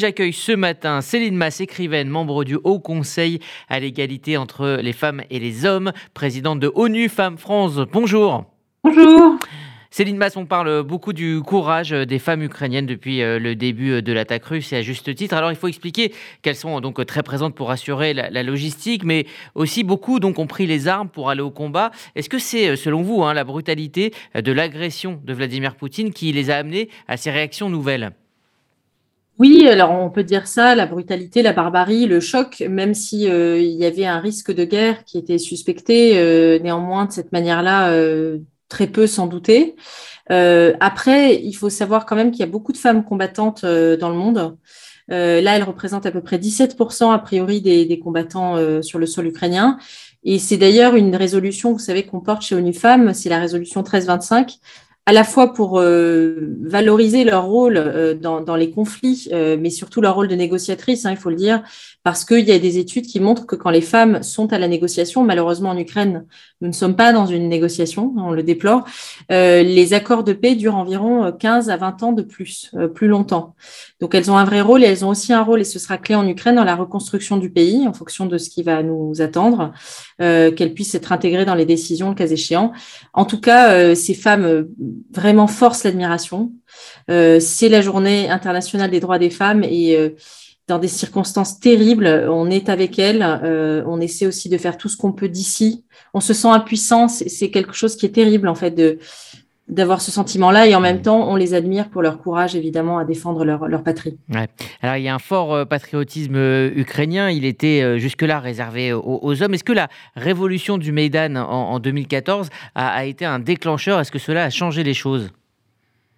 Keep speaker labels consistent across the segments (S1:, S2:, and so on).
S1: J'accueille ce matin Céline Mass, écrivaine, membre du Haut Conseil à l'égalité entre les femmes et les hommes, présidente de ONU Femmes France. Bonjour.
S2: Bonjour.
S1: Céline Mass, on parle beaucoup du courage des femmes ukrainiennes depuis euh, le début de l'attaque russe et à juste titre. Alors il faut expliquer qu'elles sont donc très présentes pour assurer la, logistique, mais aussi beaucoup donc ont pris les armes pour aller au combat. Est-ce que c'est selon vous hein, la brutalité de l'agression de Vladimir Poutine qui les a amenés à ces réactions nouvelles?
S2: Oui, alors on peut dire ça, la brutalité, la barbarie, le choc, même si euh, il y avait un risque de guerre qui était suspecté, euh, néanmoins de cette manière-là, euh, très peu sans douter. après, il faut savoir quand même qu'il y a beaucoup de femmes combattantes dans le monde. là, elles représentent à peu près 17% a priori des, des combattants sur le sol ukrainien. Et c'est d'ailleurs une résolution, vous savez, qu'on porte chez ONU Femmes, c'est la résolution 1325, à la fois pour euh, valoriser leur rôle euh, dans, les conflits, euh, mais surtout leur rôle de négociatrice, hein, il faut le dire, parce qu'il y a des études qui montrent que quand les femmes sont à la négociation, malheureusement en Ukraine, nous ne sommes pas dans une négociation, on le déplore, les accords de paix durent environ 15 à 20 ans de plus, plus longtemps. Donc elles ont un vrai rôle et elles ont aussi un rôle, et ce sera clé en Ukraine, dans la reconstruction du pays, en fonction de ce qui va nous attendre, qu'elles puissent être intégrées dans les décisions, le cas échéant. En tout cas, ces femmes vraiment force l'admiration. Euh, c'est la journée internationale des droits des femmes et euh, dans des circonstances terribles, on est avec elles, euh, on essaie aussi de faire tout ce qu'on peut d'ici. On se sent impuissant, c'est quelque chose qui est terrible en fait de d'avoir ce sentiment-là et en même temps, on les admire pour leur courage, évidemment, à défendre leur, leur patrie.
S1: Alors, il y a un fort patriotisme ukrainien. Il était jusque-là réservé aux, hommes. Est-ce que la révolution du Maïdan en, 2014 a, a, été un déclencheur? Est-ce que cela a changé les choses?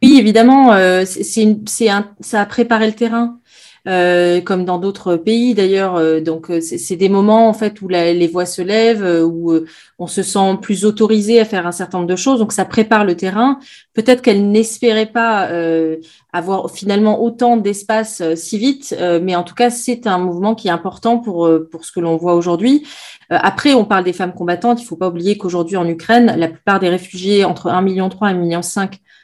S2: Oui, évidemment. c'est un, ça a préparé le terrain. Euh, comme dans d'autres pays d'ailleurs. Euh, donc euh, c'est des moments en fait où les voix se lèvent, où on se sent plus autorisé à faire un certain nombre de choses. Donc ça prépare le terrain. Peut-être qu'elle n'espérait pas avoir finalement autant d'espace si vite, mais en tout cas c'est un mouvement qui est important pour pour ce que l'on voit aujourd'hui. après, on parle des femmes combattantes. Il ne faut pas oublier qu'aujourd'hui en Ukraine, la plupart des réfugiés entre 1,3 million et 1,5 million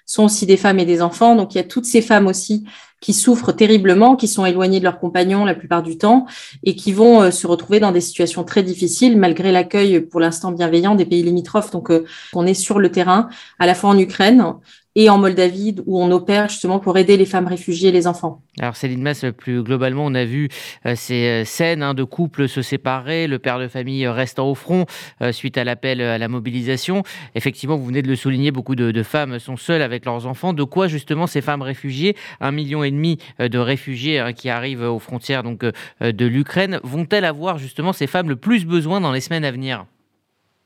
S2: sont aussi des femmes et des enfants. Donc il y a toutes ces femmes aussi qui souffrent terriblement, qui sont éloignées de leurs compagnons la plupart du temps et qui vont euh, se retrouver dans des situations très difficiles malgré l'accueil pour l'instant bienveillant des pays limitrophes. Donc euh, on est sur le terrain à la fois en Ukraine et en Moldavie où on opère justement pour aider les femmes réfugiées et les enfants.
S1: Alors Céline Mass, plus globalement, on a vu euh, ces euh, scènes hein, de couples se séparer, le père de famille restant au front euh, suite à l'appel à la mobilisation. Effectivement, vous venez de le souligner, beaucoup de, femmes sont seules avec leurs enfants. De quoi justement ces femmes réfugiées, un million et demi de réfugiés hein, qui arrivent aux frontières donc de l'Ukraine, vont-elles avoir justement ces femmes le plus besoin dans les semaines à venir?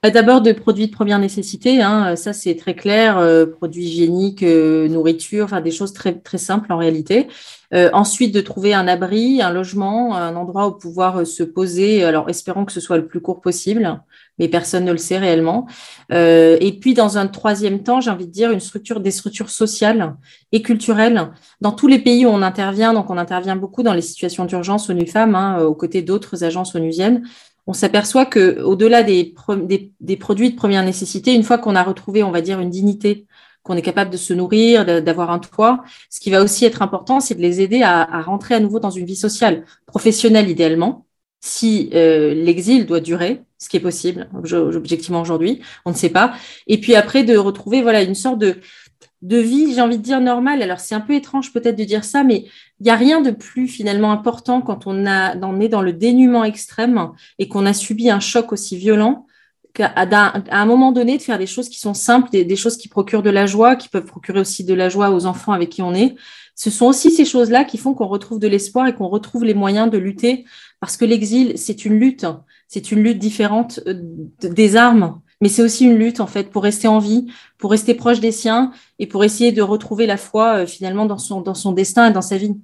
S2: D'abord de produits de première nécessité, hein, ça c'est très clair, euh, produits hygiéniques, euh, nourriture, enfin des choses très très simples en réalité. Euh, ensuite de trouver un abri, un logement, un endroit où pouvoir se poser. Alors espérons que ce soit le plus court possible, mais personne ne le sait réellement. et puis dans un troisième temps, j'ai envie de dire une structure, des structures sociales et culturelles dans tous les pays où on intervient. Donc on intervient beaucoup dans les situations d'urgence ONU Femmes, hein, aux côtés d'autres agences onusiennes on s'aperçoit que au-delà des, produits de première nécessité, une fois qu'on a retrouvé, on va dire, une dignité, qu'on est capable de se nourrir, d'avoir un toit, ce qui va aussi être important, c'est de les aider à, rentrer à nouveau dans une vie sociale, professionnelle idéalement, si euh, l'exil doit durer, ce qui est possible, objectivement aujourd'hui, on ne sait pas. Et puis après, de retrouver voilà une sorte de, de vie, j'ai envie de dire normale. Alors c'est un peu étrange peut-être de dire ça, mais il n'y a rien de plus finalement important quand on, est dans le dénuement extrême et qu'on a subi un choc aussi violent qu'à un moment donné de faire des choses qui sont simples, des, choses qui procurent de la joie, qui peuvent procurer aussi de la joie aux enfants avec qui on est. Ce sont aussi ces choses-là qui font qu'on retrouve de l'espoir et qu'on retrouve les moyens de lutter parce que l'exil, c'est une lutte, c'est une lutte différente euh, des armes mais c'est aussi une lutte en fait pour rester en vie, pour rester proche des siens et pour essayer de retrouver la foi euh, finalement dans son, dans son destin et dans sa vie.